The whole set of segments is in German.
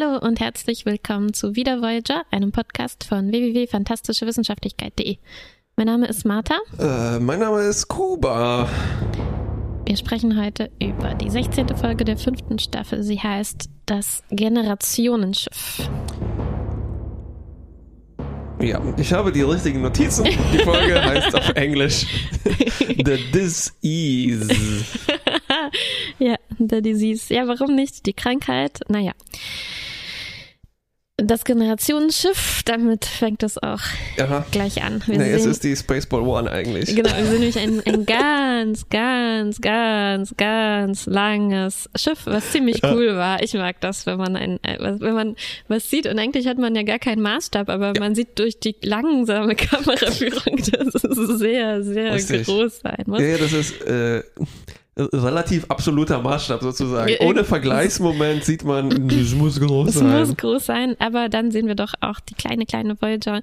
Hallo und herzlich willkommen zu Wieder Voyager, einem Podcast von www.fantastischewissenschaftlichkeit.de. Mein Name ist Martha. Äh, mein Name ist Kuba. Wir sprechen heute über die 16. Folge der fünften Staffel. Sie heißt Das Generationenschiff. Ja, ich habe die richtigen Notizen. Die Folge heißt auf Englisch The Disease. ja, The Disease. Ja, warum nicht? Die Krankheit. Naja. Das Generationenschiff, damit fängt es auch Aha. gleich an. Wir Nee, es ist die Spaceball One eigentlich. Genau, wir sind nämlich ein, ein ganz, ganz, ganz, ganz langes Schiff, was ziemlich cool war. Ich mag das, wenn man ein, äh, was- wenn man was sieht und eigentlich hat man ja gar keinen Maßstab, aber man sieht durch die langsame Kameraführung, dass es sehr, sehr Richtig. groß sein muss. Ja, ja, das ist äh, relativ absoluter Maßstab sozusagen. Ohne äh, Vergleichsmoment sieht man, es muss groß Es sein. muss groß sein, aber dann sehen wir doch auch die kleine, kleine Voyager,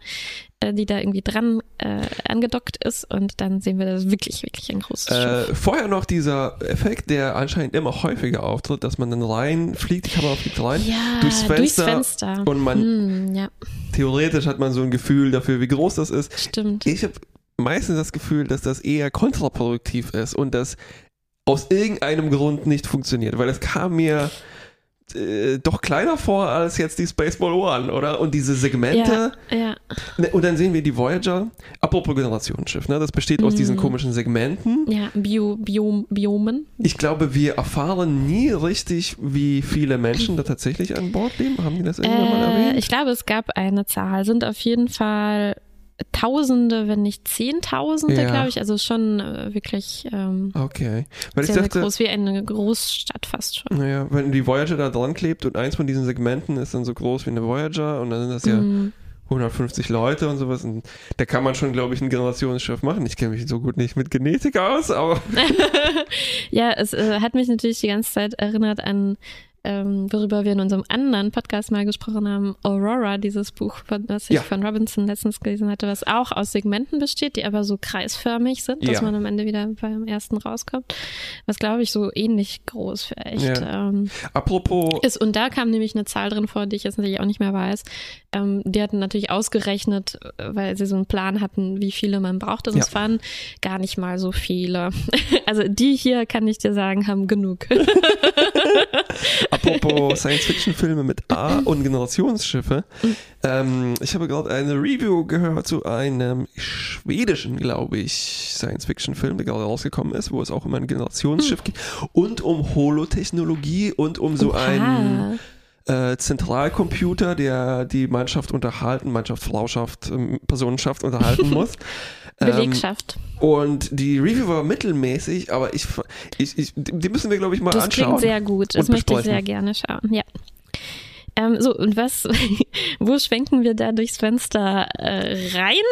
äh, die da irgendwie dran äh, angedockt ist und dann sehen wir das wirklich, wirklich ein großes Schiff. Äh, vorher noch dieser Effekt, der anscheinend immer häufiger auftritt, dass man dann reinfliegt, die Kamera fliegt rein, Ja, durchs Fenster, durchs Fenster. und man Hm, ja, theoretisch hat man so ein Gefühl dafür, wie groß das ist. stimmt. Ich habe meistens das Gefühl, dass das eher kontraproduktiv ist und das aus irgendeinem Grund nicht funktioniert, weil es kam mir äh, doch kleiner vor als jetzt die Spaceball One, oder? Und diese Segmente. Ja, ja. Ne, Und dann sehen wir die Voyager. Apropos Generationsschiff, ne? Das besteht aus diesen Mhm. komischen Segmenten. Ja, Bio, Biom, Biomen. Ich glaube, wir erfahren nie richtig, wie viele Menschen da tatsächlich an Bord leben. Haben die das irgendwann mal Äh, erwähnt? ich glaube, es gab eine Zahl. Sind auf jeden Fall Tausende, wenn nicht Zehntausende, Ja. glaube ich. Also schon äh, wirklich ähm, Okay. Weil ich sehr, sehr dachte, groß, wie eine Großstadt fast schon. naja, wenn die Voyager da dran klebt und eins von diesen Segmenten ist dann so groß wie eine Voyager und dann sind das ja Mm. 150 Leute und sowas. Und da kann man schon, glaube ich, ein Generationsschiff machen. Ich kenne mich so gut nicht mit Genetik aus, aber Ja, es äh, hat mich natürlich die ganze Zeit erinnert an, ähm, worüber wir in unserem anderen Podcast mal gesprochen haben, Aurora, dieses Buch, von, das ich Ja. von Robinson letztens gelesen hatte, was auch aus Segmenten besteht, die aber so kreisförmig sind, dass Ja. man am Ende wieder beim ersten rauskommt. Was, glaube ich, so ähnlich groß vielleicht Ja. ähm, apropos ist. Und da kam nämlich eine Zahl drin vor, die ich jetzt natürlich auch nicht mehr weiß. Ähm, die hatten natürlich ausgerechnet, äh, weil sie so einen Plan hatten, wie viele man braucht. Und Ja. es waren gar nicht mal so viele. Also die hier, kann ich dir sagen, haben genug. Apropos Science-Fiction-Filme mit A und Generationsschiffe. Ähm, ich habe gerade eine Review gehört zu einem schwedischen, glaube ich, Science-Fiction-Film, der gerade rausgekommen ist, wo es auch um ein Generationsschiff geht und um Holotechnologie und um so einen äh, Zentralcomputer, der die Mannschaft unterhalten, Mannschaft, Frauschaft, ähm, Personenschaft unterhalten muss. Ähm, Belegschaft. und die Review war mittelmäßig, aber ich, ich, ich die müssen wir, glaube ich, mal Das anschauen. klingt sehr gut. Das möchte ich sehr gerne schauen. Ja. Ähm, so, und was, wo schwenken wir da durchs Fenster äh, rein?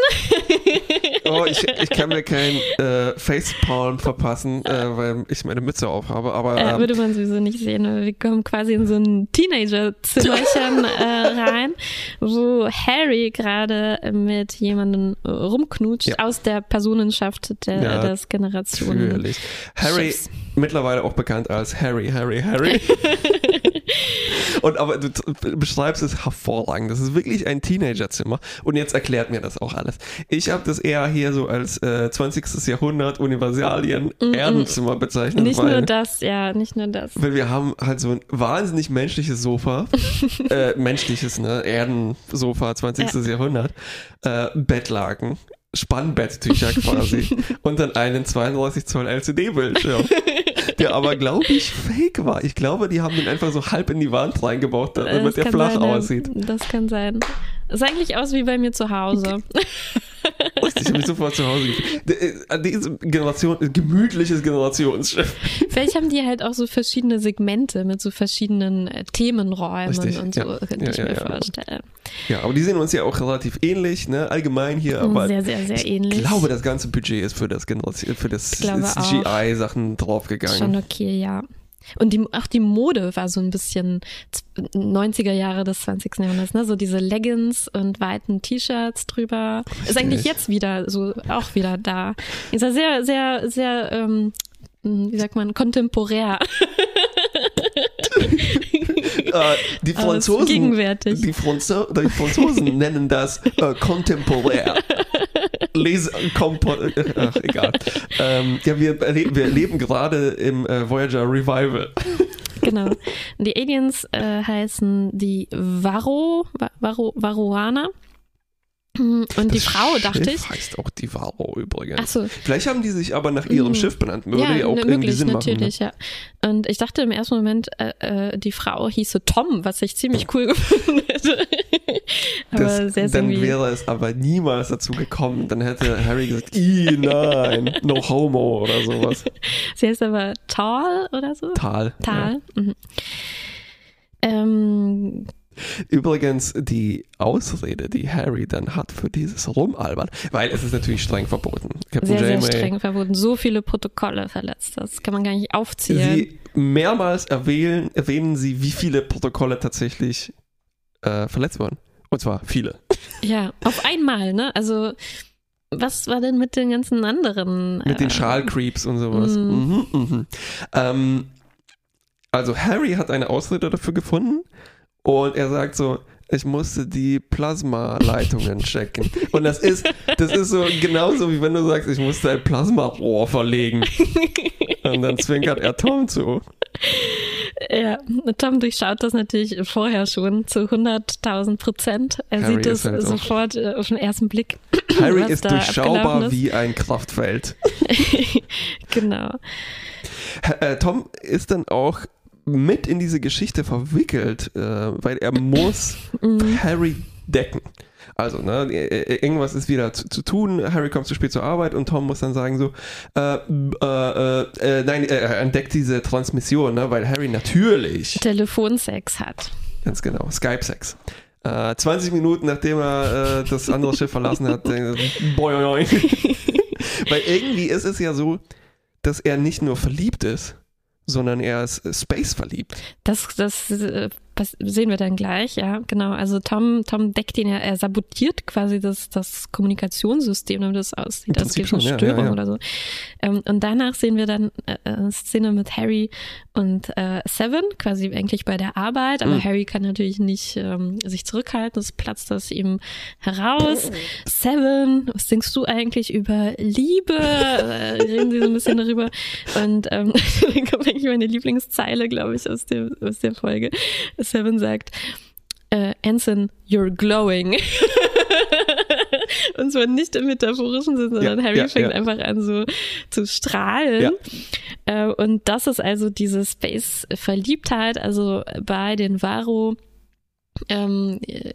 Oh, ich, ich kann mir kein äh, Facepalm verpassen, äh, weil ich meine Mütze aufhabe, aber Äh, ähm, würde man sowieso nicht sehen. aber Wir kommen quasi in so ein Teenager-Zimmerchen äh, rein, wo Harry gerade mit jemandem rumknutscht Ja. aus der Personenschaft der, Ja, des Generationen. natürlich. Harry, Schiffs. mittlerweile auch bekannt als Harry, Harry, Harry. Und aber du beschreibst es hervorragend. Das ist wirklich ein Teenagerzimmer. Und jetzt erklärt mir das auch alles. Ich habe das eher hier so als äh, 20. Jahrhundert Universalien Erdenzimmer bezeichnet. Nicht weil, nur das, ja, nicht nur das. Weil wir haben halt so ein wahnsinnig menschliches Sofa, äh, menschliches, ne, Erdensofa, 20. Jahrhundert, äh, Bettlaken, Spannbetttücher quasi und dann einen 32 Zoll LCD-Bildschirm, der aber, glaube ich, fake war. Ich glaube, die haben den einfach so halb in die Wand reingebaut, damit kann flach sein, aussieht. Das kann sein. Das sah eigentlich aus wie bei mir zu Hause. Ich habe mich sofort zu Hause gefühlt. Äh, Diese Generation, gemütliches Generationsschiff. Vielleicht haben die halt auch so verschiedene Segmente mit so verschiedenen äh, Themenräumen Richtig, und so, ja. könnte Ja, ich ja, mir ja. vorstellen. Ja, aber die sehen uns ja auch relativ ähnlich, ne, allgemein hier, aber sehr, sehr, sehr ähnlich. Ich glaube, das ganze Budget ist für das, Generation, für das Ich. CGI-Sachen draufgegangen. Schon okay, ja. Und die, auch die Mode war so ein bisschen z- 90er Jahre des 20. Jahrhunderts, ne? So diese Leggings und weiten T-Shirts drüber. Ist eigentlich Richtig. jetzt wieder so, auch wieder da. Ist ja sehr, sehr, sehr, ähm, wie sagt man, kontemporär. äh, die Franzosen, gegenwärtig. die, Franzo die Franzosen nennen das äh, kontemporär. Lese, kompo, äh, ach, egal. Ähm, ja, wir, wir leben gerade im äh, Voyager Revival. Genau. Die Aliens äh, heißen die Varro, Va- Varro, Varroaner. Und die Frau, dachte Schiff ich. heißt auch die Varro übrigens. Ach so. Vielleicht haben die sich aber nach ihrem Mhm. Schiff benannt. Würde ja, ja, auch ne, irgendwie möglich, Sinn natürlich, ja. Und ich dachte im ersten Moment, äh, äh, die Frau hieße Tom, was ich ziemlich cool gefunden hätte. machen. aber Das, sehr ist dann irgendwie. wäre es aber niemals dazu gekommen. Dann hätte Harry gesagt, Ih, nein, no homo oder sowas. Sie heißt aber Tal oder so. Tal. Ja. Tal. Mhm. Ähm, Übrigens die Ausrede, die Harry dann hat für dieses Rumalbern, weil es ist natürlich streng verboten. Captain sehr, sehr Janeway, streng verboten. So viele Protokolle verletzt. Das kann man gar nicht aufzählen. Sie mehrmals erwähnen, erwähnen sie, wie viele Protokolle tatsächlich äh, verletzt wurden. Und zwar viele. Ja, auf einmal, ne? Also, was war denn mit den ganzen anderen? Mit den äh, Schalcreeps und sowas. Mm. Mhm, mhm. Ähm, also Harry hat eine Ausrede dafür gefunden und er sagt so, ich musste die Plasmaleitungen checken. Und das ist, das ist so genauso wie wenn du sagst, ich musste ein Plasmarohr verlegen. Und dann zwinkert er Tom zu. Ja, Tom durchschaut das natürlich vorher schon zu 100.000 Prozent. Er Harry sieht es halt sofort äh, auf den ersten Blick. Harry ist durchschaubar ist. wie ein Kraftfeld. genau. Äh, Tom ist dann auch mit in diese Geschichte verwickelt, äh, weil er muss Mhm. Harry decken. Also, ne, äh, irgendwas ist wieder zu, zu tun, Harry kommt zu spät zur Arbeit und Tom muss dann sagen so, äh, äh, äh, äh, nein, äh, er entdeckt diese Transmission, ne, weil Harry natürlich, Telefonsex hat. ganz genau, Skype-Sex. Äh, 20 Minuten nachdem er äh, das andere Schiff verlassen hat, äh, boing. weil irgendwie ist es ja so, dass er nicht nur verliebt ist, sondern er ist Space verliebt. Das, das, äh, das sehen wir dann gleich, ja, genau. Also Tom, Tom deckt ihn ja, er sabotiert quasi das, das Kommunikationssystem, damit es aussieht, als Prinzip gibt eine Störung ja, ja. oder so. Ähm, und danach sehen wir dann äh, eine Szene mit Harry und äh, Seven, quasi eigentlich bei der Arbeit, aber Mhm. Harry kann natürlich nicht ähm, sich zurückhalten, es platzt das ihm heraus. Seven, was denkst du eigentlich über Liebe? äh, reden sie so ein bisschen darüber. Und ähm, kommt eigentlich meine Lieblingszeile, glaube ich, aus, dem, aus der Folge. Seven sagt, äh, Anson, you're glowing. Und zwar nicht im metaphorischen Sinne, sondern Ja, Harry ja, fängt ja. einfach an so zu strahlen. Äh, und das ist also diese Space-Verliebtheit, also bei den Varo ähm, äh,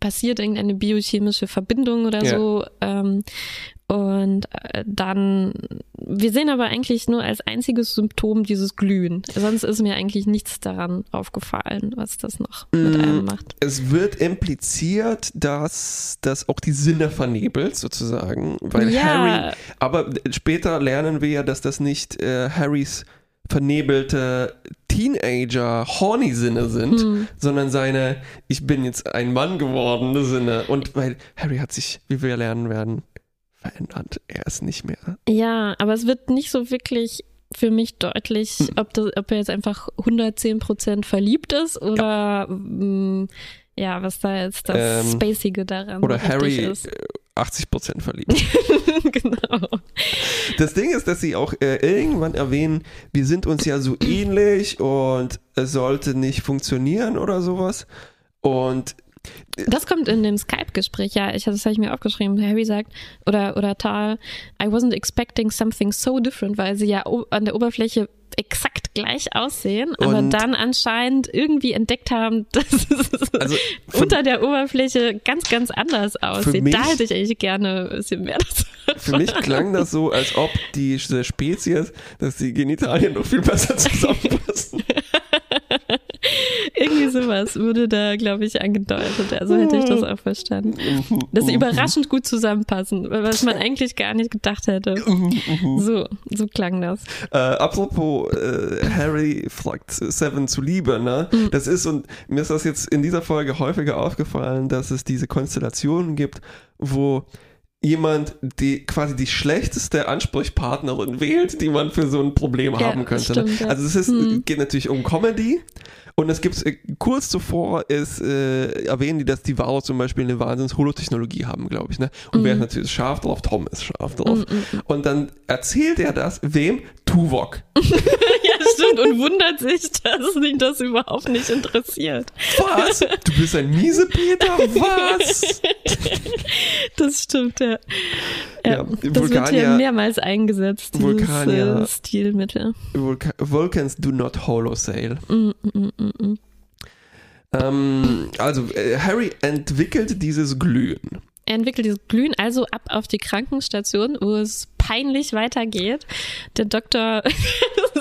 passiert irgendeine biochemische Verbindung oder so. Ähm, und äh, dann, wir sehen aber eigentlich nur als einziges Symptom dieses Glühen. Sonst ist mir eigentlich nichts daran aufgefallen, was das noch mit Mm. einem macht. Es wird impliziert, dass das auch die Sinne vernebelt, sozusagen, weil Ja. Harry, aber später lernen wir ja, dass das nicht äh, Harrys vernebelte Teenager-Horny-Sinne sind, Hm. sondern seine Ich bin jetzt ein Mann gewordene Sinne. Und weil Harry hat sich, wie wir lernen werden, verändert. Er ist nicht mehr. Ja, aber es wird nicht so wirklich für mich deutlich, Hm. ob, das, ob er jetzt einfach 110% verliebt ist oder ja, ja was da jetzt das Ähm, Spacige daran Oder Harry ist. äh, 80% verliebt. genau. Das Ding ist, dass sie auch äh, irgendwann erwähnen, wir sind uns ja so ähnlich und es sollte nicht funktionieren oder sowas. Und Das kommt in dem Skype-Gespräch, ja, ich, das habe ich mir aufgeschrieben. Harry sagt, oder, oder Tal, I wasn't expecting something so different, weil sie ja an der Oberfläche exakt gleich aussehen, aber Und- dann anscheinend irgendwie entdeckt haben, dass es also für, unter der Oberfläche ganz, ganz anders aussieht. mich- da hätte ich eigentlich gerne ein bisschen mehr dazu. für mich klang das so, als ob die diese Spezies, dass die Genitalien noch viel besser zusammenpassen. Irgendwie sowas wurde da, glaube ich, angedeutet. Also hätte ich das auch verstanden. Dass sie überraschend gut zusammenpassen, was man eigentlich gar nicht gedacht hätte. So, so klang das. Äh, apropos äh, Harry fragt Seven zu Liebe, ne? Das ist und mir ist das jetzt in dieser Folge häufiger aufgefallen, dass es diese Konstellationen gibt, wo jemand die quasi die schlechteste Ansprechpartnerin wählt, die man für so ein Problem Ja, haben könnte. stimmt, ne? Also es ist, Hm. geht natürlich um Comedy. Und es gibt äh, kurz zuvor ist, äh, erwähnen die, dass die Varo zum Beispiel eine wahnsinns Holotechnologie haben, glaube ich. Ne? Und wer ist natürlich scharf drauf? Tom ist scharf drauf. Mm, Und dann erzählt er das wem? Tuvok. ja, stimmt. Und wundert sich, dass ihn das überhaupt nicht interessiert. Was? Du bist ein Miesepeter? Was? Das stimmt, ja. ja, Ja, das wird hier Vulkanier- mehrmals eingesetzt, dieses äh, Stilmittel. Vulca Vulcans do not holosail. Mm, mm, Ähm, also, äh, Harry entwickelt dieses Glühen. Er entwickelt dieses Glühen also ab auf die Krankenstation, wo es peinlich weitergeht. Der Doktor,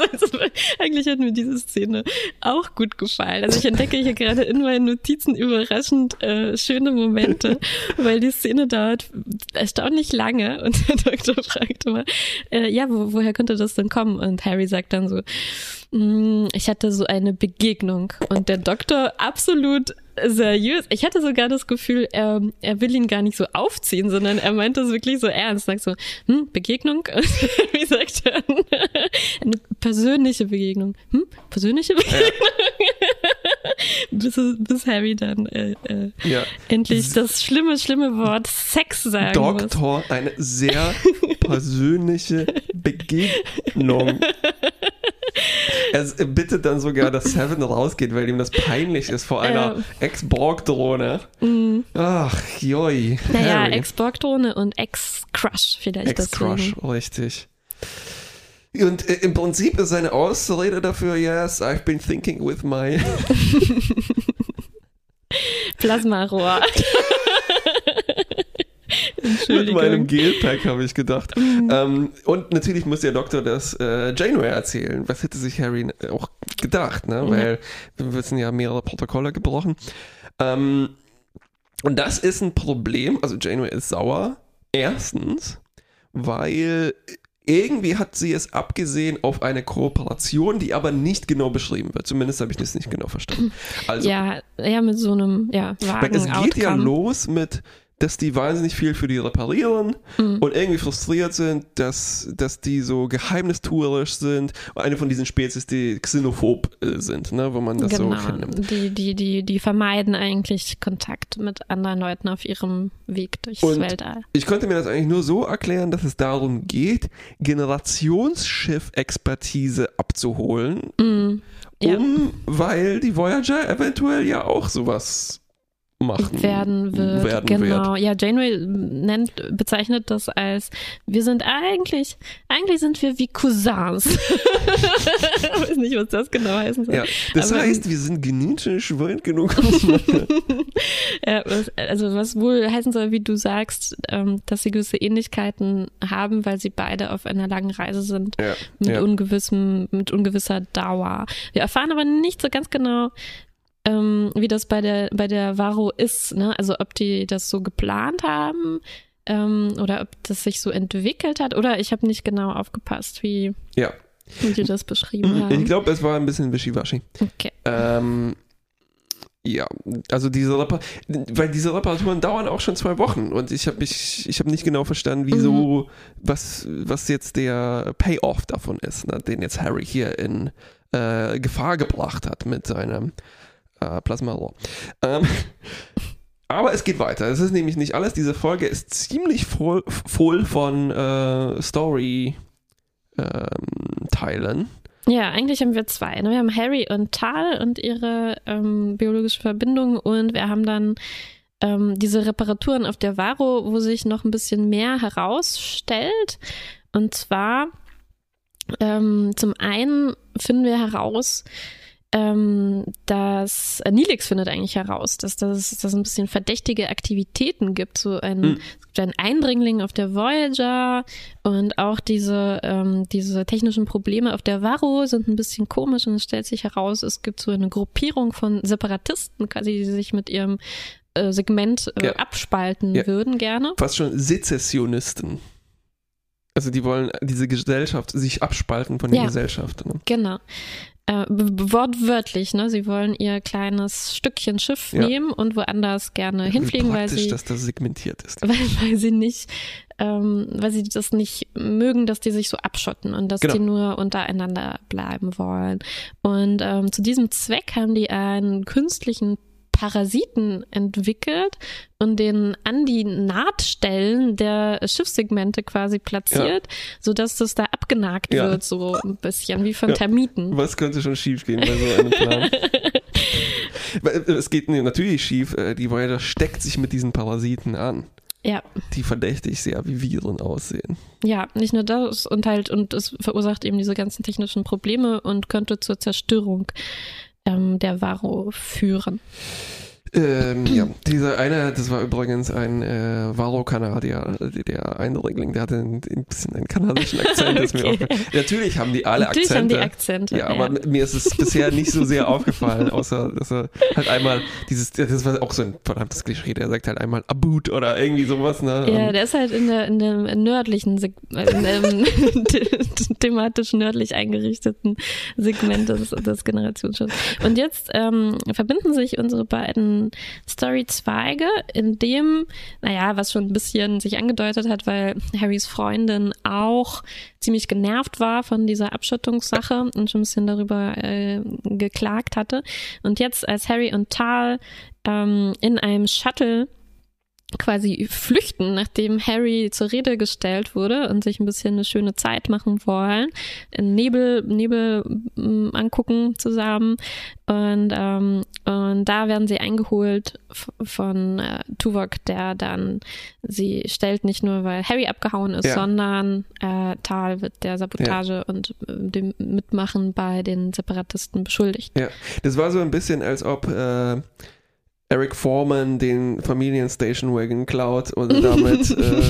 eigentlich hat mir diese Szene auch gut gefallen. Also ich entdecke hier gerade in meinen Notizen überraschend äh, schöne Momente, weil die Szene dauert erstaunlich lange und der Doktor fragt immer, äh, ja, wo, woher könnte das denn kommen? Und Harry sagt dann so, "Mm, ich hatte so eine Begegnung und der Doktor absolut seriös. Ich hatte sogar das Gefühl, er, er will ihn gar nicht so aufziehen, sondern er meint das wirklich so ernst. Sagt so, hm, Begegnung? Wie sagt er? Eine persönliche Begegnung. Hm, persönliche Begegnung? bis, bis Harry dann äh, äh, Ja. endlich das schlimme, schlimme Wort Sex sagen muss. Doktor, eine sehr persönliche Begegnung. Er bittet dann sogar, dass Seven rausgeht, weil ihm das peinlich ist vor einer Ja. Ex-Borg-Drohne. Ach, joi. Mhm. Naja. Ex-Borg-Drohne und Ex-Crush vielleicht Ex-Crush, deswegen. richtig. Und äh, im Prinzip ist seine Ausrede dafür, yes, I've been thinking with my. Plasmarohr. mit meinem Gelpack, habe ich gedacht. Ähm, und natürlich muss der Doktor das äh, Janeway erzählen. Was hätte sich Harry auch gedacht, ne? Weil wir wissen ja mehrere Protokolle gebrochen. Ähm, und das ist ein Problem. Also Janeway ist sauer. Erstens, weil irgendwie hat sie es abgesehen auf eine Kooperation, die aber nicht genau beschrieben wird. Zumindest habe ich das nicht genau verstanden. Also, ja, ja, mit so einem, ja, weil es vagen geht ja Outcome. los mit, dass die wahnsinnig viel für die reparieren Mhm. und irgendwie frustriert sind, dass, dass die so geheimnistuerisch sind. Eine von diesen Spezies, die xenophob äh, sind, ne, wo man das genau. so kennt. Die, die, die, die vermeiden eigentlich Kontakt mit anderen Leuten auf ihrem Weg durchs Und- Weltall. Ich konnte mir das eigentlich nur so erklären, dass es darum geht, Generationsschiff-Expertise abzuholen, Mhm. Ja. um, weil die Voyager eventuell ja auch sowas machen werden wird. werden genau. wird. Ja, Janeway nennt, bezeichnet das als, wir sind eigentlich, eigentlich sind wir wie Cousins. ich weiß nicht, was das genau heißen soll. Ja, das Aber- heißt, wir sind genetisch weit genug. Ja, also was wohl heißen soll, wie du sagst, ähm, dass sie gewisse Ähnlichkeiten haben, weil sie beide auf einer langen Reise sind ja, mit ja. ungewissem, mit ungewisser Dauer. Wir erfahren aber nicht so ganz genau, ähm, wie das bei der bei der Varo ist, ne? Also ob die das so geplant haben ähm, oder ob das sich so entwickelt hat oder ich habe nicht genau aufgepasst, wie, ja. wie die das beschrieben Ich haben. glaube, es war ein bisschen wischiwaschi. Okay. Ähm, ja, also diese Repar weil diese Reparaturen dauern auch schon zwei Wochen und ich habe mich, ich habe nicht genau verstanden, wieso, was, was jetzt der Payoff davon ist, ne, den jetzt Harry hier in äh, Gefahr gebracht hat mit seinem äh, Plasma-Rohr. Ähm, aber es geht weiter. Es ist nämlich nicht alles. Diese Folge ist ziemlich voll, voll von äh, Story. Ähm. Ja, eigentlich haben wir zwei. Ne? Wir haben Harry und Tal und ihre ähm, biologische Verbindung und wir haben dann ähm, diese Reparaturen auf der Varo, wo sich noch ein bisschen mehr herausstellt. Und zwar ähm, zum einen finden wir heraus, ähm, dass äh, Nilix findet eigentlich heraus, dass das dass es ein bisschen verdächtige Aktivitäten gibt. So ein, Mhm. es gibt einen Eindringling auf der Voyager und auch diese, ähm, diese technischen Probleme auf der Varro sind ein bisschen komisch und es stellt sich heraus, es gibt so eine Gruppierung von Separatisten, quasi, die sich mit ihrem äh, Segment äh, Ja. abspalten Ja. würden gerne. fast schon Sezessionisten. Also die wollen diese Gesellschaft sich abspalten von der Ja. Gesellschaft. Ne? Genau. Äh, wortwörtlich, ne? Sie wollen ihr kleines Stückchen Schiff ja. nehmen und woanders gerne hinfliegen, weil sie, dass das segmentiert ist. Weil, weil sie nicht, ähm, weil sie das nicht mögen, dass die sich so abschotten und dass genau. die nur untereinander bleiben wollen. Und ähm, zu diesem Zweck haben die einen künstlichen Parasiten entwickelt und den an die Nahtstellen der Schiffssegmente quasi platziert, ja. sodass das da abgenagt ja. wird, so ein bisschen wie von ja. Termiten. Was könnte schon schief gehen bei so einem Plan? es geht natürlich schief, äh, die Voyager steckt sich mit diesen Parasiten an. Ja. Die verdächtig sehr wie Viren aussehen. Ja, nicht nur das und halt, und es verursacht eben diese ganzen technischen Probleme und könnte zur Zerstörung ähm, der Varro führen. Ähm, ja, dieser eine, das war übrigens ein äh, Varo-Kanadier, der Eindringling, der hatte ein, ein bisschen einen kanadischen Akzent. okay. mir Natürlich haben die alle Natürlich Akzente. Haben die Akzente. Ja, ja, aber mir ist es bisher nicht so sehr aufgefallen, außer dass er halt einmal dieses, das war auch so ein verdammtes Klischee, der sagt halt einmal Abut oder irgendwie sowas. Ne? Ja, der ist halt in, der, in dem nördlichen, Seg in dem thematisch nördlich eingerichteten Segment des, des Generationsschiffs. Und jetzt ähm, verbinden sich unsere beiden Storyzweige, in dem, naja, was schon ein bisschen sich angedeutet hat, weil Harrys Freundin auch ziemlich genervt war von dieser Abschottungssache und schon ein bisschen darüber äh, geklagt hatte. Und jetzt, als Harry und Tal ähm, in einem Shuttle quasi flüchten, nachdem Harry zur Rede gestellt wurde und sich ein bisschen eine schöne Zeit machen wollen, Nebel, Nebel mm, angucken zusammen und, ähm, und da werden sie eingeholt von äh, Tuvok, der dann sie stellt nicht nur, weil Harry abgehauen ist, ja. sondern äh, Tal wird der Sabotage ja. und äh, dem Mitmachen bei den Separatisten beschuldigt. Ja, das war so ein bisschen, als ob äh Eric Foreman den Familienstation Wagon klaut und damit äh,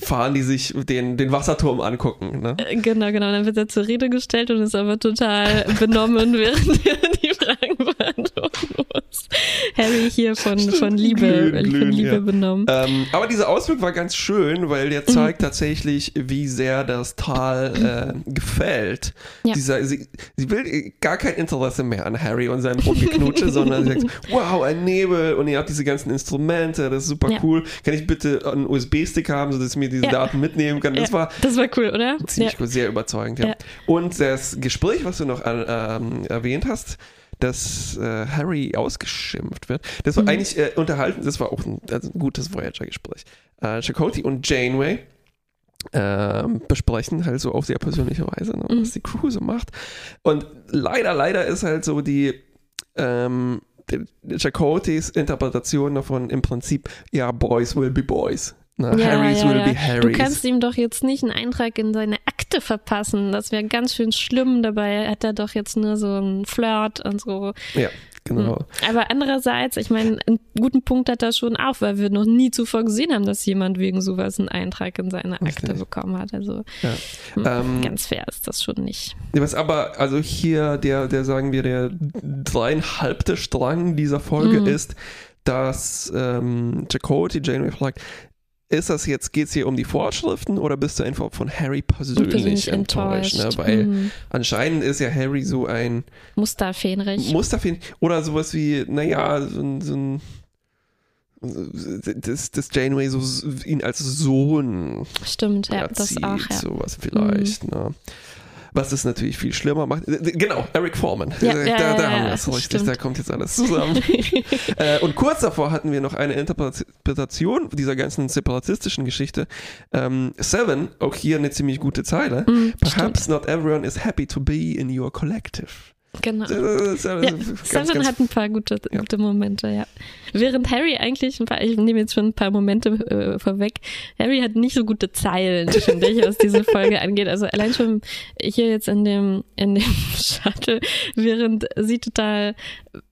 fahren die sich den, den Wasserturm angucken. Ne? Genau, genau. Dann wird er zur Rede gestellt und ist aber total benommen, während er Harry hier von, von Liebe, glühen, glühen, von Liebe ja. benommen. Ähm, aber dieser Ausflug war ganz schön, weil der zeigt mhm. tatsächlich, wie sehr das Tal äh, gefällt. Ja. Dieser, sie, sie will gar kein Interesse mehr an Harry und seinem Rumgeknutsche, sondern sie sagt, wow, ein Nebel und ihr habt diese ganzen Instrumente, das ist super ja. cool. Kann ich bitte einen USB-Stick haben, sodass ich mir diese Daten mitnehmen kann? Das war das war cool, oder? Ziemlich cool, sehr überzeugend, ja. Und das Gespräch, was du noch ähm, erwähnt hast, dass äh, Harry ausgeschimpft wird. Das war mhm. eigentlich äh, unterhalten, das war auch ein, also ein gutes Voyager-Gespräch. Äh, Chakotay und Janeway äh, besprechen halt so auf sehr persönliche Weise, ne, mhm. was die Crew so macht. Und leider, leider ist halt so die ähm, Chakotis Interpretation davon im Prinzip, ja, Boys will be Boys. Na, ja, Harrys ja, will ja. be Harrys. Du kannst ihm doch jetzt nicht einen Eintrag in seine Akte verpassen. Das wäre ganz schön schlimm. Dabei hat er doch jetzt nur so einen Flirt und so. Ja, genau. Hm. Aber andererseits, ich meine, einen guten Punkt hat er schon auch, weil wir noch nie zuvor gesehen haben, dass jemand wegen sowas einen Eintrag in seine Akte bekommen hat. Also ja. hm, ähm, ganz fair ist das schon nicht. Was aber, also hier der, der sagen wir, der dreieinhalbte Strang dieser Folge mhm. ist, dass ähm, Chakotay Janeway fragt, ist das jetzt, geht es hier um die Vorschriften oder bist du einfach von Harry persönlich enttäuscht? Ne? Weil mhm. anscheinend ist ja Harry so ein Musterfähnrich. Musterfähnrich oder sowas wie, naja, so, so ein dass, dass Janeway so ihn als Sohn Stimmt, ja, das auch, ja. sowas vielleicht, mhm. ne? Was es natürlich viel schlimmer macht. Genau, Eric Foreman. Ja, da, ja, da, haben wir es richtig, da kommt jetzt alles zusammen. äh, und kurz davor hatten wir noch eine Interpretation dieser ganzen separatistischen Geschichte. Ähm, Seven, auch hier eine ziemlich gute Zeile. Mm, Perhaps stimmt. not everyone is happy to be in your collective. Genau. Ja, Seven hat ein paar gute, ja. gute Momente, ja. Während Harry eigentlich ein paar, ich nehme jetzt schon ein paar Momente äh, vorweg, Harry hat nicht so gute Zeilen, finde ich, was diese Folge angeht. Also allein schon hier jetzt in dem, in dem Shuttle, während sie total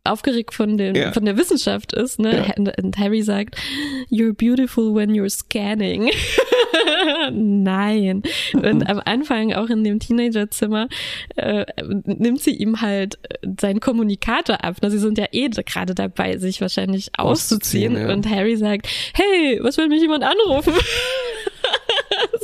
aufgeregt von, den, ja. von der Wissenschaft ist, ne? Ja. Und Harry sagt, you're beautiful when you're scanning. Nein. Und am Anfang, auch in dem Teenagerzimmer, äh, nimmt sie ihm halt seinen Kommunikator ab. Sie sind ja eh gerade dabei, sich wahrscheinlich auszuziehen. auszuziehen ja. Und Harry sagt, hey, was will mich jemand anrufen?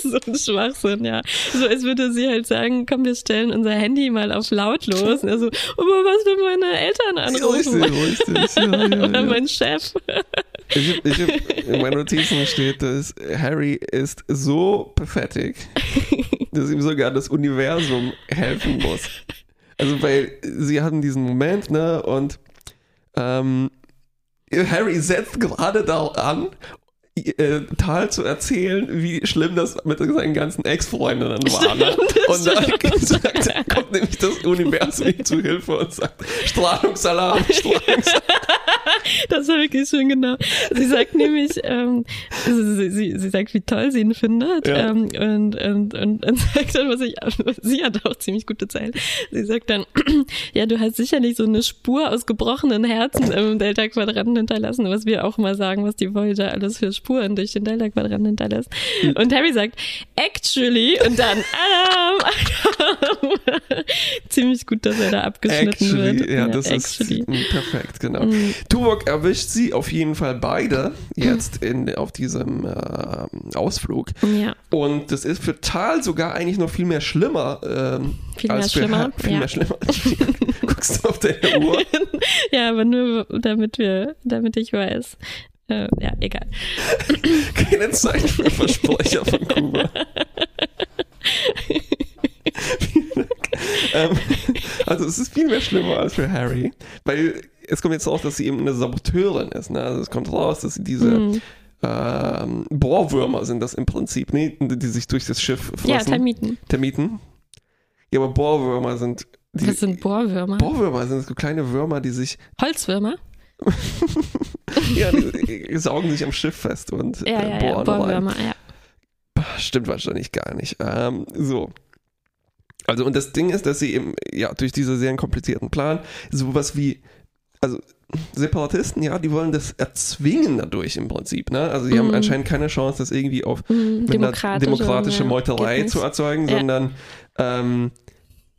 so ein Schwachsinn, ja. So als würde sie halt sagen, komm, wir stellen unser Handy mal auf lautlos. Und er so, aber was, wenn meine Eltern anrufen? Richtig, richtig. Ja, ja, Oder mein Chef. Ich hab, ich hab, in meinen Notizen steht, dass Harry ist so pathetic, dass ihm sogar das Universum helfen muss. Also, weil sie hatten diesen Moment, ne, und ähm, Harry setzt gerade da an, äh, Tal zu erzählen, wie schlimm das mit seinen ganzen Ex-Freundinnen war. Ne? Und dann sagt, kommt nämlich das Universum ihm zu Hilfe und sagt, Strahlungsalarm, Strahlungsalarm. Das war wirklich schön genau. Sie sagt nämlich, ähm, sie, sie, sie sagt, wie toll sie ihn findet. Ja. Ähm, und, und, und, und sagt dann, was ich, sie hat auch ziemlich gute Zeilen. Sie sagt dann, ja, du hast sicherlich so eine Spur aus gebrochenen Herzen im Delta-Quadranten hinterlassen, was wir auch mal sagen, was die Voyager alles für Spuren durch den Delta-Quadranten hinterlässt. Und Harry sagt, actually, und dann, Alarm. Ziemlich gut, dass er da abgeschnitten Actually, wird. ja, das actually. ist mm, perfekt, genau. Mhm. Tuvok erwischt sie auf jeden Fall beide jetzt in, auf diesem äh, Ausflug. Ja. Und das ist für Tal sogar eigentlich noch viel mehr schlimmer. Ähm, Viel mehr schlimmer, Ha- Viel ja. mehr schlimmer. Guckst du auf deine Uhr? Ja, aber nur damit wir, damit ich weiß. Äh, ja, egal. Keine Zeit für Versprecher von Kuba. Vielen Dank. ähm, also es ist viel mehr schlimmer als für Harry, weil es kommt jetzt raus, dass sie eben eine Saboteurin ist. Ne? Also es kommt raus, dass sie diese Mhm. ähm, Bohrwürmer sind das im Prinzip, ne? die sich durch das Schiff fressen. Ja, Termiten. Termiten. Ja, aber Bohrwürmer sind die, Das sind Bohrwürmer. Bohrwürmer sind so kleine Würmer, die sich Holzwürmer? ja, die, saugen sich am Schiff fest und Ja, äh, ja, ja, bohren rein. Bohrwürmer, ja. Stimmt wahrscheinlich gar nicht. Ähm, so. Also, und das Ding ist, dass sie eben, ja, durch diesen sehr komplizierten Plan, sowas wie, also, Separatisten, ja, die wollen das erzwingen dadurch im Prinzip, ne? Also, die haben Mhm. anscheinend keine Chance, das irgendwie auf einer demokratische, demokratische ja, Meuterei zu erzeugen, Ja. sondern, ähm,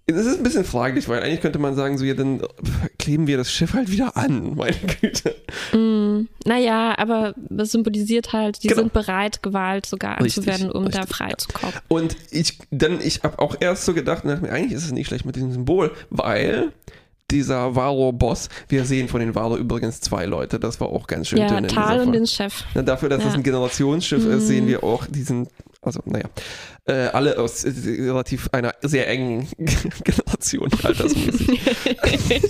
es ist ein bisschen fraglich, weil eigentlich könnte man sagen, so, ja, dann kleben wir das Schiff halt wieder an, meine Güte. Mm, naja, aber das symbolisiert halt, die Genau. sind bereit, Gewalt sogar anzuwenden, um da richtig, frei zu kommen. Und ich, dann, ich habe auch erst so gedacht, dachte mir, eigentlich ist es nicht schlecht mit diesem Symbol, weil dieser Valo-Boss, wir sehen von den Valo übrigens zwei Leute, das war auch ganz schön Ja, dünn Tal und den Chef. Dafür, dass es Ja. ein Generationsschiff ist, Mhm. sehen wir auch diesen, also naja, äh, alle aus äh, relativ einer sehr engen Generation altersmäßig.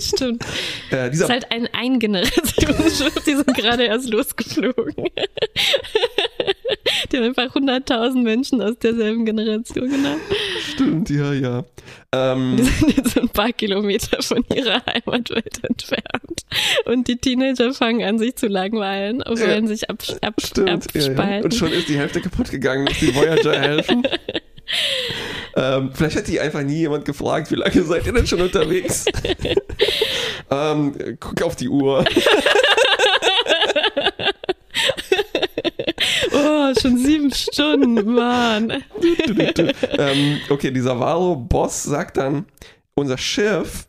Stimmt. Äh, Das dieser ist halt ein Eingenerationsschiff, die sind gerade erst losgeflogen. Die haben einfach 100.000 Menschen aus derselben Generation genommen. stimmt, ja, ja. Ähm, Die sind jetzt ein paar Kilometer von ihrer Heimatwelt entfernt. Und die Teenager fangen an, sich zu langweilen und Ja. wollen sich abs ab Stimmt, ja, ja. abspalten. Und schon ist die Hälfte kaputt gegangen, muss die Voyager helfen. ähm, vielleicht hat die einfach nie jemand gefragt, wie lange seid ihr denn schon unterwegs? ähm, guck auf die Uhr. Oh, schon sieben Stunden, Mann. ähm, okay, dieser Valo-Boss sagt dann, unser Schiff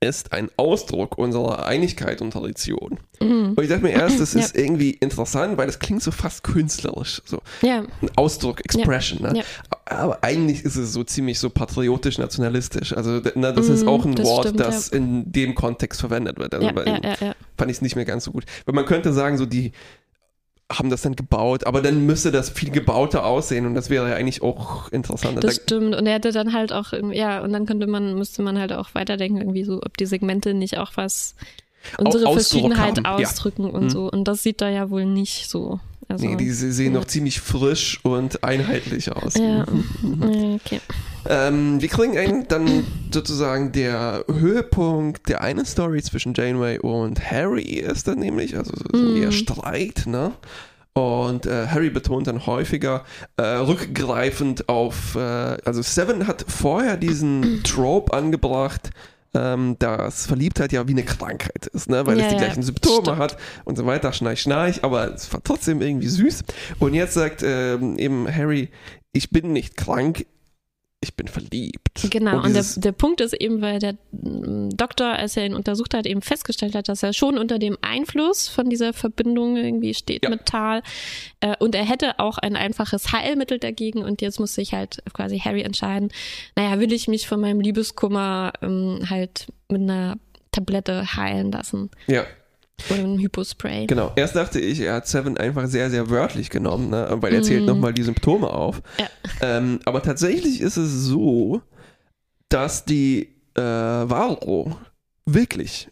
ist ein Ausdruck unserer Einigkeit und Tradition. Mhm. Und ich dachte mir erst, das Ja. ist irgendwie interessant, weil das klingt so fast künstlerisch. So Ja, ein Ausdruck, Expression. Ne? Ja. Aber eigentlich ist es so ziemlich so patriotisch-nationalistisch. Also na, das ist Mhm, auch ein das Wort, stimmt, das in dem Kontext verwendet wird. Also ja, ja, ja, ja. fand ich es nicht mehr ganz so gut. Weil man könnte sagen, so die haben das dann gebaut, aber dann müsste das viel gebauter aussehen und das wäre ja eigentlich auch interessant. Das Da- stimmt. Und er hätte dann halt auch, ja, und dann könnte man, müsste man halt auch weiterdenken, irgendwie so, ob die Segmente nicht auch was, unsere Ausdruck Verschiedenheit haben, ja. ausdrücken und Mhm. so. Und das sieht da ja wohl nicht so. Also, nee, die se- sehen noch ziemlich frisch und einheitlich aus. ja, okay. Ähm, wir kriegen einen, dann sozusagen der Höhepunkt der einen Story zwischen Janeway und Harry ist dann nämlich, also so Mhm. eher Streit, ne? Und äh, Harry betont dann häufiger, äh, rückgreifend auf, äh, also Seven hat vorher diesen Trope angebracht, ähm, dass Verliebtheit ja wie eine Krankheit ist, ne? weil Ja, es die gleichen Symptome stimmt. hat und so weiter, schnarch, schnarch, aber es war trotzdem irgendwie süß. Und jetzt sagt ähm, eben Harry, ich bin nicht krank, ich bin verliebt. Genau, und, dieses- der, der Punkt ist eben, weil der mm, Doktor, als er ihn untersucht hat, eben festgestellt hat, dass er schon unter dem Einfluss von dieser Verbindung irgendwie steht Ja. mit Tal. Äh, und er hätte auch ein einfaches Heilmittel dagegen. Und jetzt muss sich halt quasi Harry entscheiden, naja, will ich mich von meinem Liebeskummer ähm, halt mit einer Tablette heilen lassen ja, oder einem Hypospray. genau. Erst dachte ich, er hat Seven einfach sehr, sehr wörtlich genommen, ne? weil er zählt nochmal die Symptome auf. Ja. Ähm, aber tatsächlich ist es so, dass die äh, Varo wirklich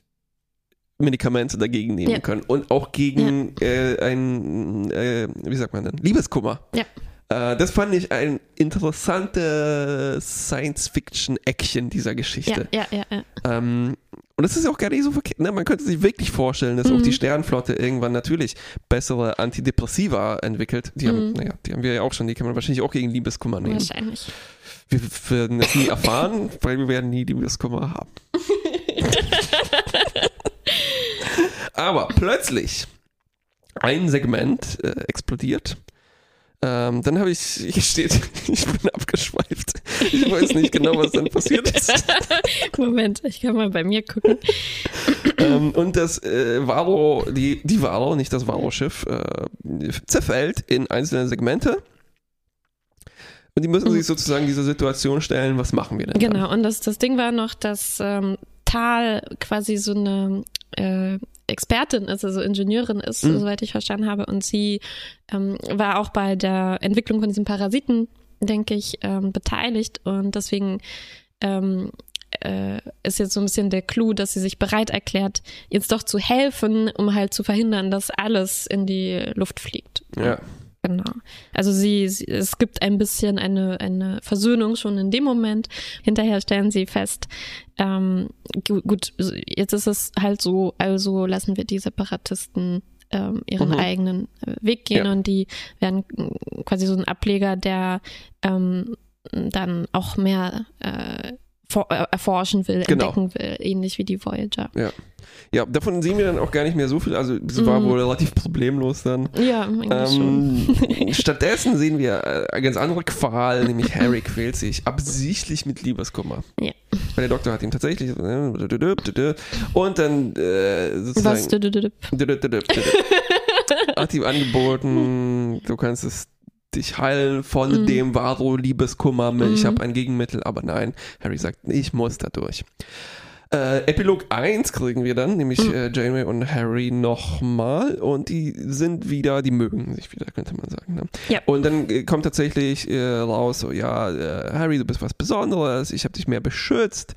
Medikamente dagegen nehmen Ja. können und auch gegen äh, ein, äh, wie sagt man denn, Liebeskummer. Ja. Äh, das fand ich ein interessantes Science-Fiction-Eckchen dieser Ja, Geschichte. ja, ja, ja. Ähm, und das ist auch gar nicht so verkehrt. Ne? Man könnte sich wirklich vorstellen, dass Mhm. auch die Sternenflotte irgendwann natürlich bessere Antidepressiva entwickelt. Die haben, Mhm. naja, die haben wir ja auch schon, die kann man wahrscheinlich auch gegen Liebeskummer nehmen. Wahrscheinlich. Wir werden das nie erfahren, weil wir werden nie Liebeskummer haben. Aber plötzlich ein Segment äh, explodiert. Ähm, dann habe ich, hier steht, ich bin abgeschweift. Ich weiß nicht genau, was dann passiert ist. Moment, ich kann mal bei mir gucken. ähm, und das äh, Varo, die, die Varo, nicht das Varo-Schiff, äh, zerfällt in einzelne Segmente. Und die müssen sich sozusagen dieser Situation stellen, was machen wir denn? Dann? Genau, und das, das Ding war noch, dass ähm, Tal quasi so eine äh, Expertin ist, also Ingenieurin ist, Mhm. soweit ich verstanden habe. Und sie ähm, war auch bei der Entwicklung von diesem Parasiten, denke ich, ähm, beteiligt. Und deswegen ähm, äh, ist jetzt so ein bisschen der Clou, dass sie sich bereit erklärt, jetzt doch zu helfen, um halt zu verhindern, dass alles in die Luft fliegt. Ja. Genau. Also sie, sie, es gibt ein bisschen eine, eine Versöhnung schon in dem Moment. Hinterher stellen sie fest, ähm, gu- gut, jetzt ist es halt so, also lassen wir die Separatisten ähm, ihren Mhm. eigenen äh, Weg gehen Ja. und die werden quasi so ein Ableger, der ähm, dann auch mehr äh, erforschen will, Genau. entdecken will, ähnlich wie die Voyager. Ja, davon sehen wir dann auch gar nicht mehr so viel. Also es war Mhm. wohl relativ problemlos dann. Ja, eigentlich schon. Ähm, stattdessen sehen wir äh, eine ganz andere Qual, nämlich Harry quält sich absichtlich mit Liebeskummer. Ja. Weil der Doktor hat ihm tatsächlich äh, und dann äh, Was? sozusagen hat ihm angeboten, du kannst es dich heilen von Mhm. dem Varo Liebeskummer, ich Mhm. habe ein Gegenmittel, aber nein, Harry sagt, ich muss da durch. Äh, Epilog 1 kriegen wir dann, nämlich Mhm. äh, Janeway und Harry nochmal und die sind wieder, die mögen sich wieder, könnte man sagen. Ne? Ja. Und dann äh, kommt tatsächlich äh, raus, so ja, äh, Harry, du bist was Besonderes, ich habe dich mehr beschützt.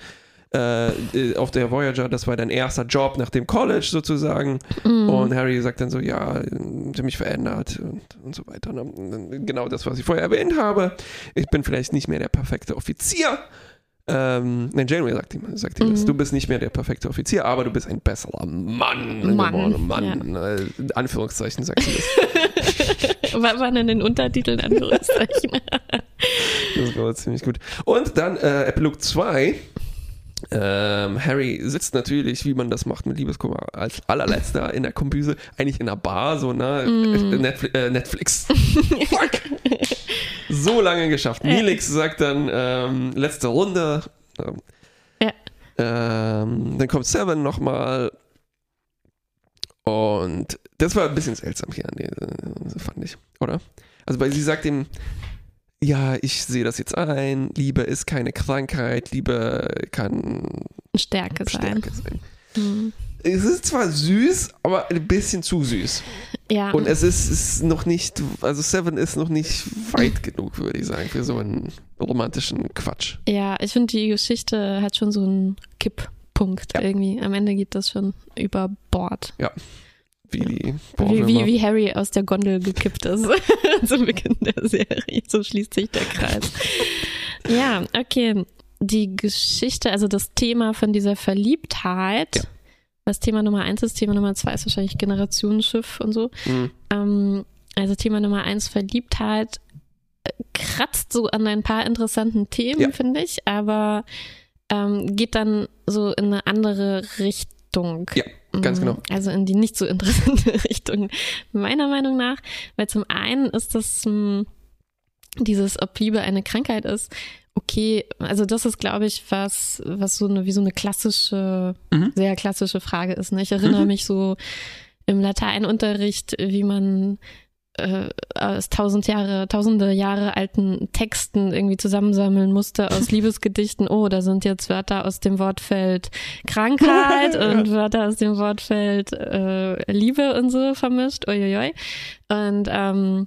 Äh, äh, auf der Voyager, das war dein erster Job nach dem College sozusagen. Mhm. Und Harry sagt dann so, ja, ich habe mich verändert und, und so weiter. Und dann Genau das, was ich vorher erwähnt habe. Ich bin vielleicht nicht mehr der perfekte Offizier. Ähm, nein, Janeway sagt ihm, sagt ihm das. Mhm. Du bist nicht mehr der perfekte Offizier, aber du bist ein besserer Mann. Mann, Mann. Äh, in Anführungszeichen sagt sie das. Was waren denn den Untertiteln Anführungszeichen? Das war ziemlich gut. Und dann äh, Epilog 2. Ähm, Harry sitzt natürlich, wie man das macht mit Liebeskummer, als allerletzter in der Kombüse, eigentlich in einer Bar, so, ne? Mm. Netflix. Äh, Netflix. Fuck! So lange geschafft. Nilix sagt dann, ähm, letzte Runde. Ähm, Ja. ähm, dann kommt Seven nochmal. Und das war ein bisschen seltsam hier, äh, fand ich, oder? Also, weil sie sagt ihm, ja, ich sehe das jetzt ein, Liebe ist keine Krankheit, Liebe kann Stärke sein. Stärke sein. Mhm. Es ist zwar süß, aber ein bisschen zu süß. Ja. Und es ist, ist noch nicht, also Seven ist noch nicht weit genug, würde ich sagen, für so einen romantischen Quatsch. ja, ich finde, die Geschichte hat schon so einen Kipppunkt Ja. irgendwie. Am Ende geht das schon über Bord. Wie die Wie, wie, wie Harry aus der Gondel gekippt ist zum Beginn der Serie. So schließt sich der Kreis. ja, okay. Die Geschichte, also das Thema von dieser Verliebtheit, Ja. was Thema Nummer eins ist, Thema Nummer zwei ist wahrscheinlich Generationsschiff und so. Hm. Ähm, also Thema Nummer eins, Verliebtheit, äh, kratzt so an ein paar interessanten Themen, Ja. finde ich, aber ähm, geht dann so in eine andere Richtung. Ja, ganz Mm, genau. Also in die nicht so interessante Richtung, meiner Meinung nach. Weil zum einen ist das mh, dieses, ob Liebe eine Krankheit ist, okay, also das ist, glaube ich, was, was so eine, wie so eine klassische, Mhm. sehr klassische Frage ist. Ne? Ich erinnere Mhm. mich so im Lateinunterricht, wie man äh, aus tausend Jahre, tausende Jahre alten Texten irgendwie zusammensammeln musste aus Liebesgedichten. Oh, da sind jetzt Wörter aus dem Wortfeld Krankheit und Wörter aus dem Wortfeld äh, Liebe und so vermischt. Uiuiui. Und ähm,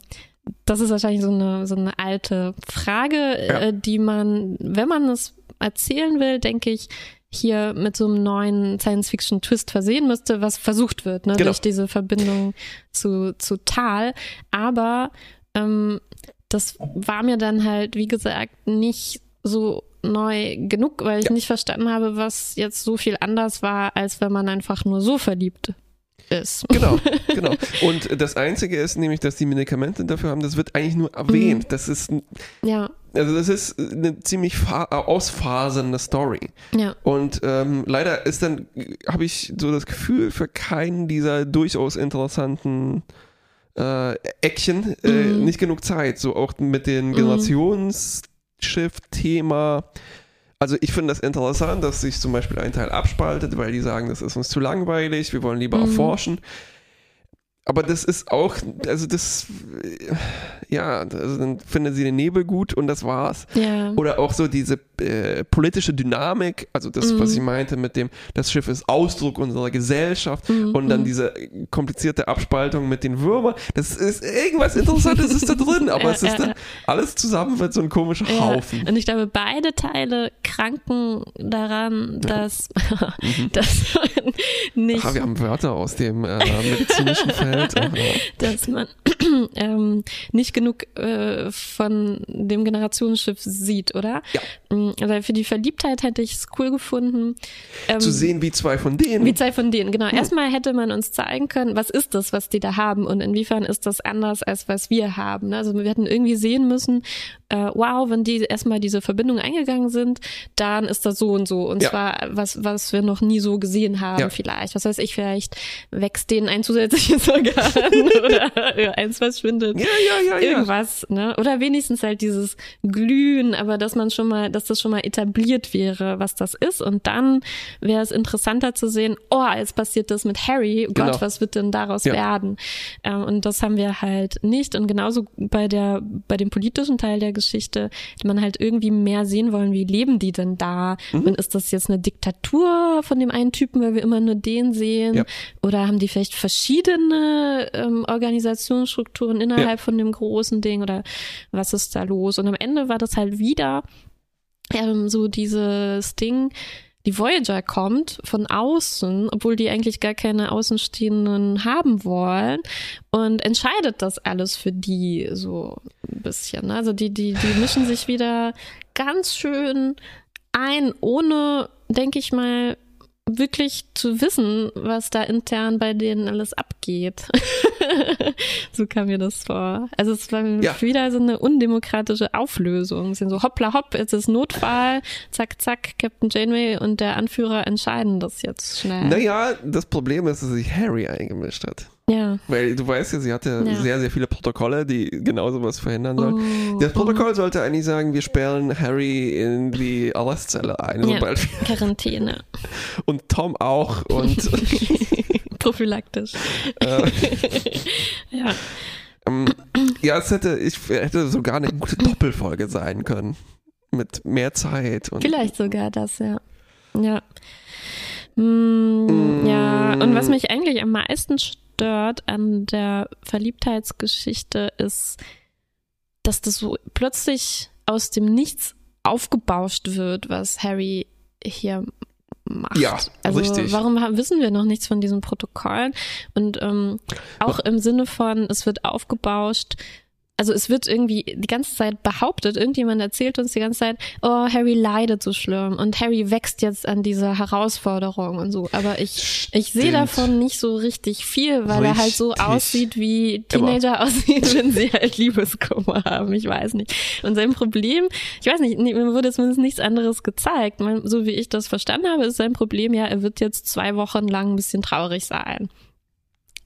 das ist wahrscheinlich so eine, so eine alte Frage, Ja. äh, die man, wenn man es erzählen will, denke ich, hier mit so einem neuen Science-Fiction-Twist versehen müsste, was versucht wird, ne, Genau. durch diese Verbindung zu, zu Tal. Aber ähm, das war mir dann halt, wie gesagt, nicht so neu genug, weil ich Ja. nicht verstanden habe, was jetzt so viel anders war, als wenn man einfach nur so verliebt ist. Genau, genau. Und das Einzige ist nämlich, dass die Medikamente dafür haben, das wird eigentlich nur erwähnt. Mhm. Das ist, Ja, also das ist eine ziemlich fa- ausfasernde Story. ja. Und ähm, leider ist dann, habe ich so das Gefühl, für keinen dieser durchaus interessanten äh, Eckchen äh, Mhm. nicht genug Zeit. So auch mit dem Mhm. Generationsschiff-Thema. Also ich finde das interessant, dass sich zum Beispiel ein Teil abspaltet, weil die sagen, das ist uns zu langweilig, wir wollen lieber Mhm. erforschen. Aber das ist auch, also das, äh, ja, also dann findet sie den Nebel gut und das war's. Ja. Oder auch so diese äh, politische Dynamik, also das, Mhm. was ich meinte mit dem, das Schiff ist Ausdruck unserer Gesellschaft Mhm, und dann mhm. diese komplizierte Abspaltung mit den Würmern. Das ist irgendwas Interessantes ist da drin, aber Ja, es ist ja, dann alles zusammen wird so ein komischer Haufen. Und ich glaube, beide Teile kranken daran, dass, Mhm. dass nicht, Aha, wir haben Wörter aus dem äh, medizinischen Feld. Aha. dass man ähm, nicht genug äh, von dem Generationsschiff sieht, oder? Ja. Mm, Also für die Verliebtheit hätte ich es cool gefunden. Ähm, Zu sehen, wie zwei von denen. Wie zwei von denen, genau. Erstmal hätte man uns zeigen können, was ist das, was die da haben und inwiefern ist das anders, als was wir haben. ne? Also wir hätten irgendwie sehen müssen, äh, wow, wenn die erstmal diese Verbindung eingegangen sind, dann ist das so und so. Und Ja. zwar was, was wir noch nie so gesehen haben Ja. vielleicht. Was weiß ich, vielleicht wächst denen ein zusätzliches Organ oder eins verschwindet ja, ja, ja, ja. irgendwas, ne? Oder wenigstens halt dieses Glühen, aber dass man schon mal, dass das schon mal etabliert wäre, was das ist. Und dann wäre es interessanter zu sehen, oh, jetzt passiert das mit Harry, oh Gott, Genau. was wird denn daraus Ja. werden? Ähm, und das haben wir halt nicht. Und genauso bei der, bei dem politischen Teil der Geschichte, hätte man halt irgendwie mehr sehen wollen, wie leben die denn da? Mhm. Und ist das jetzt eine Diktatur von dem einen Typen, weil wir immer nur den sehen? Ja. Oder haben die vielleicht verschiedene ähm, Organisationsstrukturen innerhalb von dem großen Ding oder was ist da los? Und am Ende war das halt wieder ähm, so dieses Ding, die Voyager kommt von außen, obwohl die eigentlich gar keine Außenstehenden haben wollen und entscheidet das alles für die so ein bisschen. ne? Also die, die, die mischen sich wieder ganz schön ein, ohne, denke ich mal, wirklich zu wissen, was da intern bei denen alles abgeht. so kam mir das vor. Also es war Ja. wieder so eine undemokratische Auflösung. Es sind so hoppla hopp, jetzt ist Notfall, zack, zack, Captain Janeway und der Anführer entscheiden das jetzt schnell. Naja, das Problem ist, dass sich Harry eingemischt hat. Ja. Weil du weißt ja, sie hatte Ja. sehr, sehr viele Protokolle, die genau sowas verhindern sollen. Oh, Das Protokoll sollte eigentlich sagen, wir sperren Harry in die Arrestzelle ein, Ja. sobald wir, oh, Quarantäne. und Tom auch und Prophylaktisch. äh, Ja. ähm, ja, es hätte, ich hätte sogar eine gute Doppelfolge sein können. Mit mehr Zeit und Vielleicht sogar das, ja. Ja. Mm, ja, und was mich eigentlich am meisten stört an der Verliebtheitsgeschichte ist, dass das so plötzlich aus dem Nichts aufgebauscht wird, was Harry hier macht. Ja, also richtig. warum haben, wissen wir noch nichts von diesen Protokollen? Und ähm, auch im Sinne von, es wird aufgebauscht. Also es wird irgendwie die ganze Zeit behauptet, irgendjemand erzählt uns die ganze Zeit, oh, Harry leidet so schlimm und Harry wächst jetzt an dieser Herausforderung und so. Aber ich, ich sehe davon nicht so richtig viel, weil er halt so Richtig. aussieht, wie Teenager aussehen, wenn sie halt Liebeskummer haben. Ich weiß nicht. Und sein Problem, ich weiß nicht, mir wurde zumindest nichts anderes gezeigt. So wie ich das verstanden habe, ist sein Problem ja, er wird jetzt zwei Wochen lang ein bisschen traurig sein.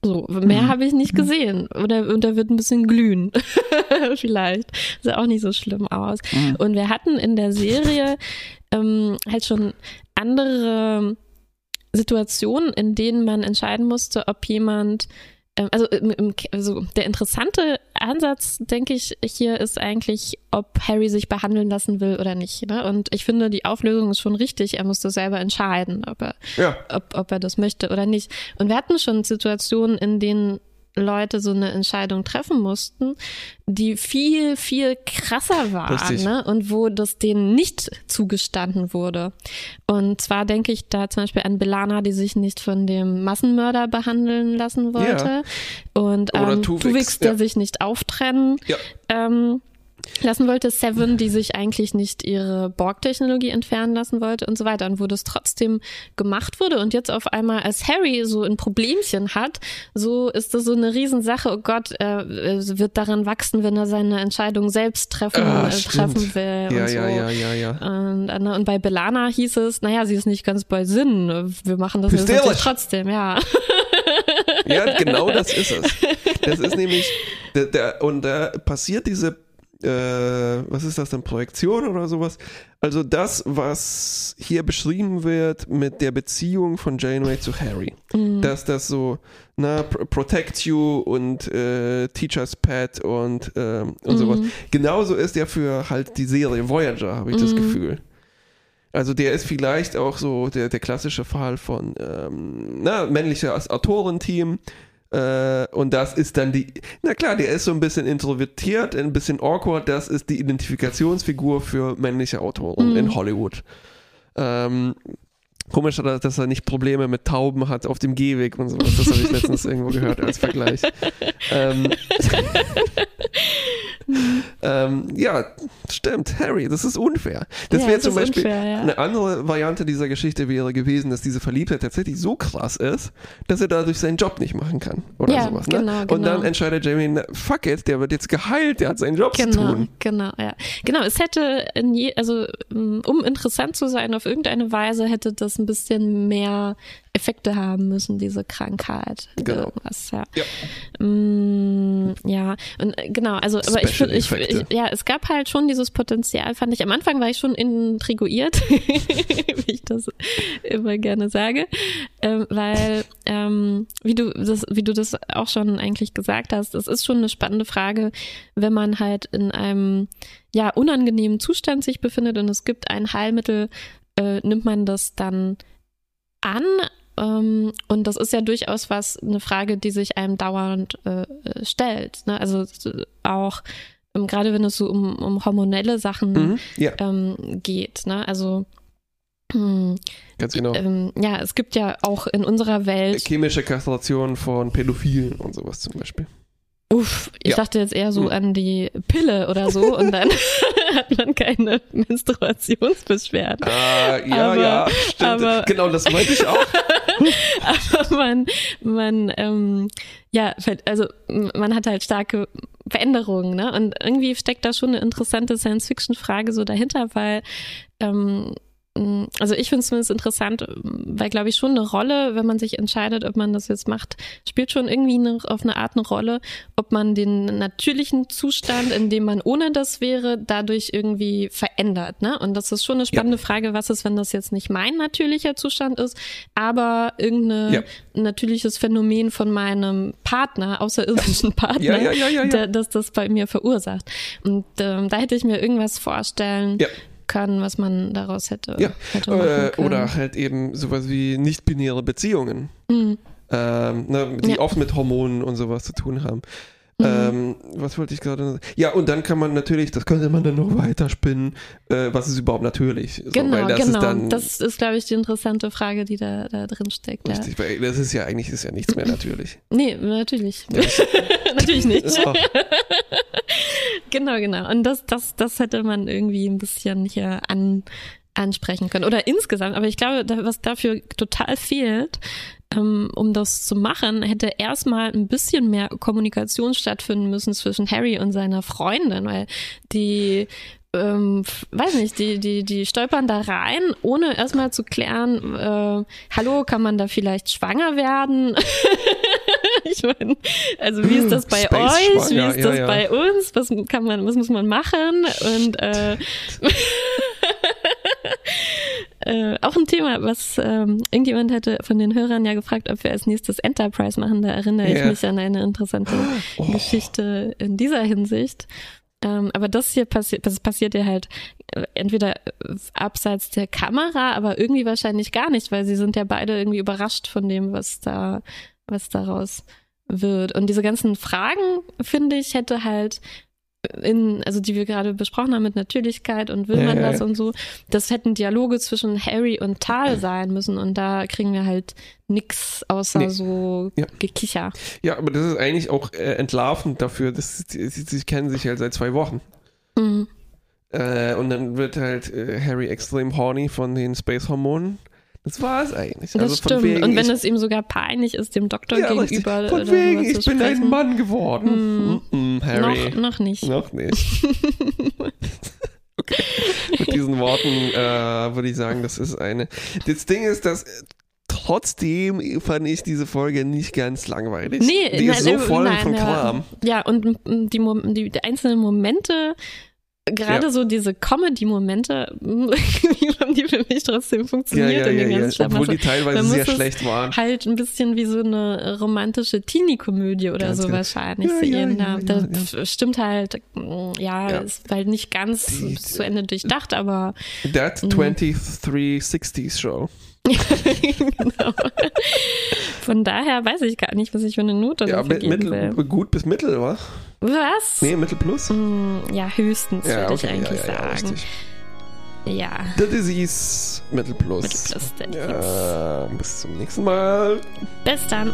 So, mehr mhm. habe ich nicht gesehen. Oder und er wird ein bisschen glühen. Vielleicht. Sah auch nicht so schlimm aus. Mhm. Und wir hatten in der Serie ähm, halt schon andere Situationen, in denen man entscheiden musste, ob jemand also, also der interessante Ansatz, denke ich, hier ist eigentlich, ob Harry sich behandeln lassen will oder nicht. Ne? Und ich finde, die Auflösung ist schon richtig. Er muss das selber entscheiden, ob er, ja. ob, ob er das möchte oder nicht. Und wir hatten schon Situationen, in denen Leute so eine Entscheidung treffen mussten, die viel, viel krasser waren ne? und wo das denen nicht zugestanden wurde. Und zwar denke ich da zum Beispiel an Belana, die sich nicht von dem Massenmörder behandeln lassen wollte. Ja. Und ähm, Tuvix, Tuvix der ja. sich nicht auftrennen ja. ähm, lassen wollte, Seven, die sich eigentlich nicht ihre Borg-Technologie entfernen lassen wollte und so weiter und wo das trotzdem gemacht wurde und jetzt auf einmal, als Harry so ein Problemchen hat, so ist das so eine Riesensache, oh Gott, er wird daran wachsen, wenn er seine Entscheidung selbst treffen, ah, äh, treffen will ja, und so. Ja, ja, ja, ja. Und, äh, und bei Belana hieß es, naja, sie ist nicht ganz bei Sinn, wir machen das jetzt trotzdem, ja. Ja, genau das ist es. Das ist nämlich, der, der, und da passiert diese äh, was ist das denn, Projektion oder sowas? Also das, was hier beschrieben wird mit der Beziehung von Janeway zu Harry. Mhm. Dass das so, na, protect you und äh, Teacher's Pet und, äh, und mhm. sowas. Genauso ist ja für halt die Serie Voyager, habe ich mhm. das Gefühl. Also der ist vielleicht auch so der, der klassische Fall von ähm, na, männliches Autorenteam, äh, und das ist dann die, na klar, der ist so ein bisschen introvertiert, ein bisschen awkward. Das ist die Identifikationsfigur für männliche Autoren mhm. in Hollywood. Ähm, komisch, dass er nicht Probleme mit Tauben hat auf dem Gehweg und sowas. Das habe ich letztens irgendwo gehört als Vergleich. ähm, ähm, ja, stimmt, Harry, das ist unfair. Das ja, wäre zum Beispiel unfair, ja. eine andere Variante dieser Geschichte wäre gewesen, dass diese Verliebtheit tatsächlich so krass ist, dass er dadurch seinen Job nicht machen kann oder ja, sowas. Ne? Genau, genau. Und dann entscheidet Jamie, fuck it, der wird jetzt geheilt, der hat seinen Job genau, zu tun. Genau, ja. Genau, es hätte, je, also um interessant zu sein auf irgendeine Weise, hätte das ein bisschen mehr Effekte haben müssen, diese Krankheit. Genau. Irgendwas, ja. Ja. Mm, ja, und äh, genau, also, aber ich ich, ich, ja, es gab halt schon dieses Potenzial, fand ich. Am Anfang war ich schon intriguiert, wie ich das immer gerne sage, ähm, weil, ähm, wie du das, wie du das auch schon eigentlich gesagt hast, es ist schon eine spannende Frage, wenn man halt in einem, ja, unangenehmen Zustand sich befindet und es gibt ein Heilmittel, äh, nimmt man das dann an und das ist ja durchaus was, eine Frage, die sich einem dauernd äh, stellt. Ne? Also auch ähm, gerade wenn es so um, um hormonelle Sachen mhm, ja. ähm, geht. Ne? Also hm, Ganz genau. Ähm, ja, es gibt ja auch in unserer Welt. Chemische Kastration von Pädophilen und sowas zum Beispiel. Uff, ich ja. dachte jetzt eher so mhm. an die Pille oder so und dann hat man keine Menstruationsbeschwerden. Ah, ja, aber, ja, stimmt. Aber, genau, das meinte ich auch. aber man, man, ähm, ja, also man hat halt starke Veränderungen, ne? Und irgendwie steckt da schon eine interessante Science-Fiction-Frage so dahinter, weil ähm, also ich finde es zumindest interessant, weil glaube ich schon eine Rolle, wenn man sich entscheidet, ob man das jetzt macht, spielt schon irgendwie eine, auf eine Art eine Rolle, ob man den natürlichen Zustand, in dem man ohne das wäre, dadurch irgendwie verändert. Ne? Und das ist schon eine spannende ja. Frage, was ist, wenn das jetzt nicht mein natürlicher Zustand ist, aber irgendein ja. natürliches Phänomen von meinem Partner, außerirdischen Partner, ja, der, das das bei mir verursacht. Und ähm, da hätte ich mir irgendwas vorstellen, können, was man daraus hätte. Ja. hätte äh, oder halt eben sowas wie nicht-binäre Beziehungen, mhm. ähm, ne, die ja. oft mit Hormonen und sowas zu tun haben. Mhm. Ähm, was wollte ich gerade sagen? Ja, und dann kann man natürlich, das könnte man dann noch weiter spinnen, äh, was ist überhaupt natürlich? So, genau, das genau. Ist dann, das ist, glaube ich, die interessante Frage, die da, da drin steckt. Richtig, ja. weil das ist ja eigentlich ist ja nichts mehr natürlich. Nee, natürlich. Ja, natürlich nicht. genau, genau. Und das, das, das hätte man irgendwie ein bisschen hier an, ansprechen können. Oder insgesamt, aber ich glaube, was dafür total fehlt, ähm, um das zu machen, hätte erstmal ein bisschen mehr Kommunikation stattfinden müssen zwischen Harry und seiner Freundin, weil die ähm, weiß nicht, die, die, die stolpern da rein, ohne erstmal zu klären, äh, hallo, kann man da vielleicht schwanger werden? ich meine, also wie ist das bei Space euch? Schwanger, Wie ist ja, das ja. bei uns? Was kann man, was muss man machen? Und äh, äh, auch ein Thema, was ähm, irgendjemand hatte von den Hörern ja gefragt, ob wir als nächstes Enterprise machen. Da erinnere ich Ja. mich an eine interessante Oh. Geschichte in dieser Hinsicht. Ähm, aber das hier passiert, das passiert ja halt äh, entweder äh, abseits der Kamera, aber irgendwie wahrscheinlich gar nicht, weil sie sind ja beide irgendwie überrascht von dem, was da, was daraus wird. Und diese ganzen Fragen, finde ich, hätte halt in, also die wir gerade besprochen haben mit Natürlichkeit und will Ja, man ja, das ja. und so, das hätten Dialoge zwischen Harry und Tal sein müssen und da kriegen wir halt nix außer Nee. so. Gekicher. Ja, aber das ist eigentlich auch äh, entlarvend dafür, dass sie, sie, sie kennen sich halt seit zwei Wochen. Mhm. Äh, und dann wird halt äh, Harry extrem horny von den Space-Hormonen. Das war es eigentlich. Das also von stimmt. Wegen, und wenn ich, es ihm sogar peinlich ist, dem Doktor ja, richtig. gegenüber Von darüber wegen, ich bin ein. Mann geworden. Mm -mm, Harry. Noch, noch nicht. Noch nicht. okay. Mit diesen Worten äh, würde ich sagen, das ist eine. Das Ding ist, dass trotzdem fand ich diese Folge nicht ganz langweilig. Nee, die ist nein, so äh, voll nein, von ja. Kram. Ja, und die, Mom- die, die einzelnen Momente, gerade Ja. so diese Comedy-Momente, haben die für mich trotzdem Ja, funktioniert ja, in ja, den ja. ganzen Obwohl die Schlamassel. teilweise sehr schlecht waren. Halt ein bisschen wie so eine romantische Teenie-Komödie oder Ganz so genau. wahrscheinlich Ja, sehen. ja, da ja, das ja, stimmt halt, mm, ja, Ja. ist halt nicht ganz Die- zu Ende durchdacht, aber That Mhm. 2360s Show. genau. Von daher weiß ich gar nicht, was ich für eine Note Ja, mit, mittel, will. gut bis mittel, oder? Was? Nee, mittel plus? Mm, Ja, höchstens, Ja, würde okay, ich eigentlich ja, ja, sagen. Ja, The Disease, mittel plus. Mittel plus, Ja, bis zum nächsten Mal. bis dann.